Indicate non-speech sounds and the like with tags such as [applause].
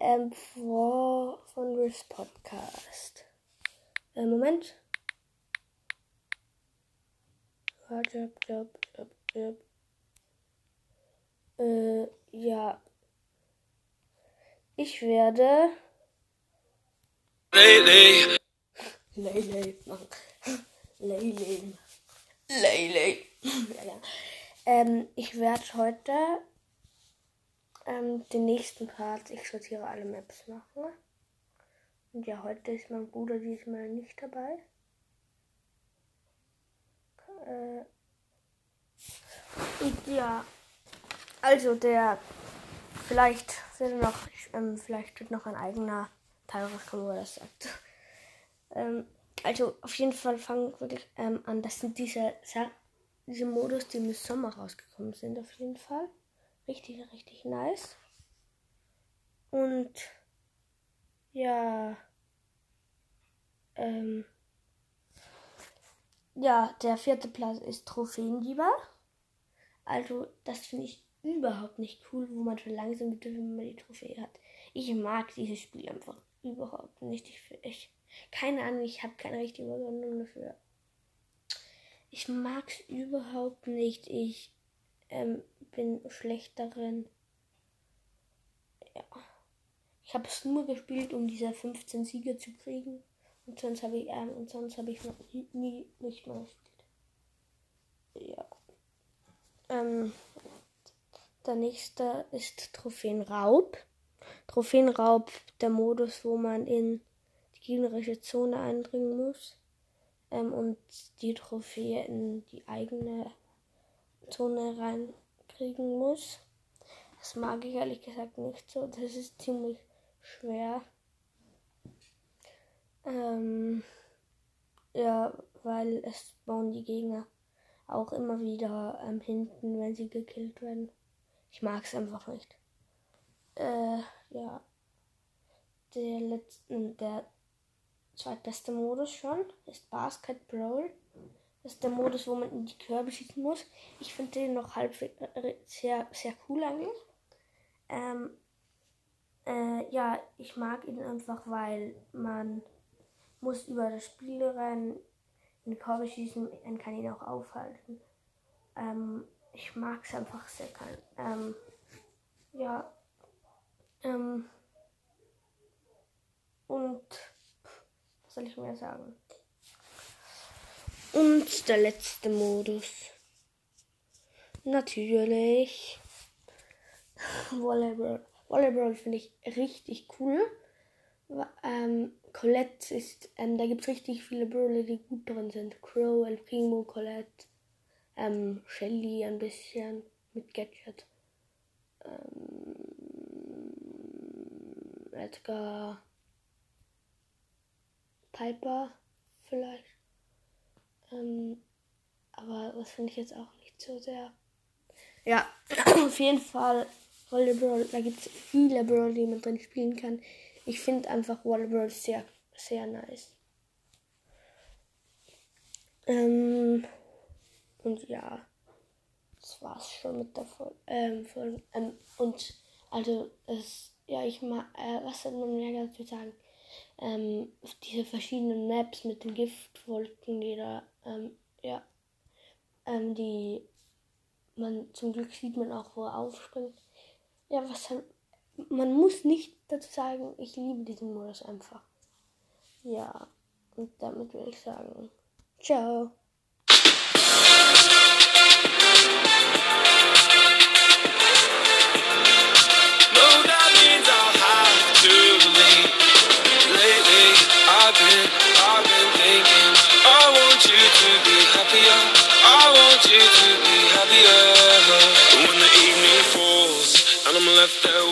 ähm, vor, von Riffs Podcast. Äh, Moment. Warte, blub, blub, blub. Äh, ja. Ich werde. Lele. Lele machen. Lele. Lele. ja, ja. Ähm, ich werde heute ähm, den nächsten Part, ich sortiere alle Maps machen. Und ja, heute ist mein Bruder diesmal nicht dabei. Äh, und ja, also der, vielleicht wird noch, ähm, vielleicht wird noch ein eigener Teil rauskommen, wo er das sagt. Ähm, also auf jeden Fall fangen wir ähm, an. Das sind diese, diese Modus, die im Sommer rausgekommen sind, auf jeden Fall. Richtig, richtig nice. Und ja, ähm, ja, der vierte Platz ist Trophäenjäger. Also, das finde ich überhaupt nicht cool, wo man schon langsam wenn man die Trophäe hat. Ich mag dieses Spiel einfach überhaupt nicht. Ich, ich keine Ahnung, ich habe keine richtige Begründung dafür. Ich mag es überhaupt nicht. Ich ähm, bin schlecht darin. Ja. Ich habe es nur gespielt, um diese 15 Siege zu kriegen. Und sonst habe ich, ähm, und sonst habe ich noch nie, nicht mehr gespielt. Ja. Ähm, der nächste ist Trophäenraub. Trophäenraub, der Modus, wo man in die gegnerische Zone eindringen muss ähm, und die Trophäe in die eigene Zone reinkriegen muss. Das mag ich ehrlich gesagt nicht so. Das ist ziemlich schwer. Ähm, ja, weil es bauen die Gegner auch immer wieder ähm, hinten, wenn sie gekillt werden. Ich mag es einfach nicht. Äh, ja. Der letzte, der zweitbeste Modus schon ist Basket Brawl. Das ist der Modus, wo man in die Körbe schießen muss. Ich finde den noch halb äh, sehr, sehr cool eigentlich. Ähm, äh, ja, ich mag ihn einfach, weil man muss über das Spiel rennen, in die Körbe schießen und kann ihn auch aufhalten. Ähm, ich mag es einfach sehr gern. Ähm, ja. Ähm, und was soll ich mehr sagen? Und der letzte Modus. Natürlich. Volleyball. Volleyball finde ich richtig cool. Ähm, Colette ist, ähm, da gibt es richtig viele Brawler, die gut drin sind. Crow, El Primo, Colette, ähm, Shelly ein bisschen mit Gadget. Ähm, Edgar, Piper vielleicht. Ähm, aber das finde ich jetzt auch nicht so sehr. Ja, [clears throat] auf jeden Fall Volleyball, da gibt es viele Brawler, die man drin spielen kann. Ich finde einfach Volleyball sehr, sehr nice. Ähm, und ja, das war's schon mit der Folge. Ähm. Ähm, und also, es, ja, ich mag, äh, was soll man mehr dazu sagen? Ähm, diese verschiedenen Maps mit den Giftwolken, die da, ähm, ja, ähm, die man zum Glück sieht man auch, wo er aufspringt. Ja, was man muss nicht dazu sagen, ich liebe diesen Modus einfach. Ja, und damit will ich sagen, ciao. left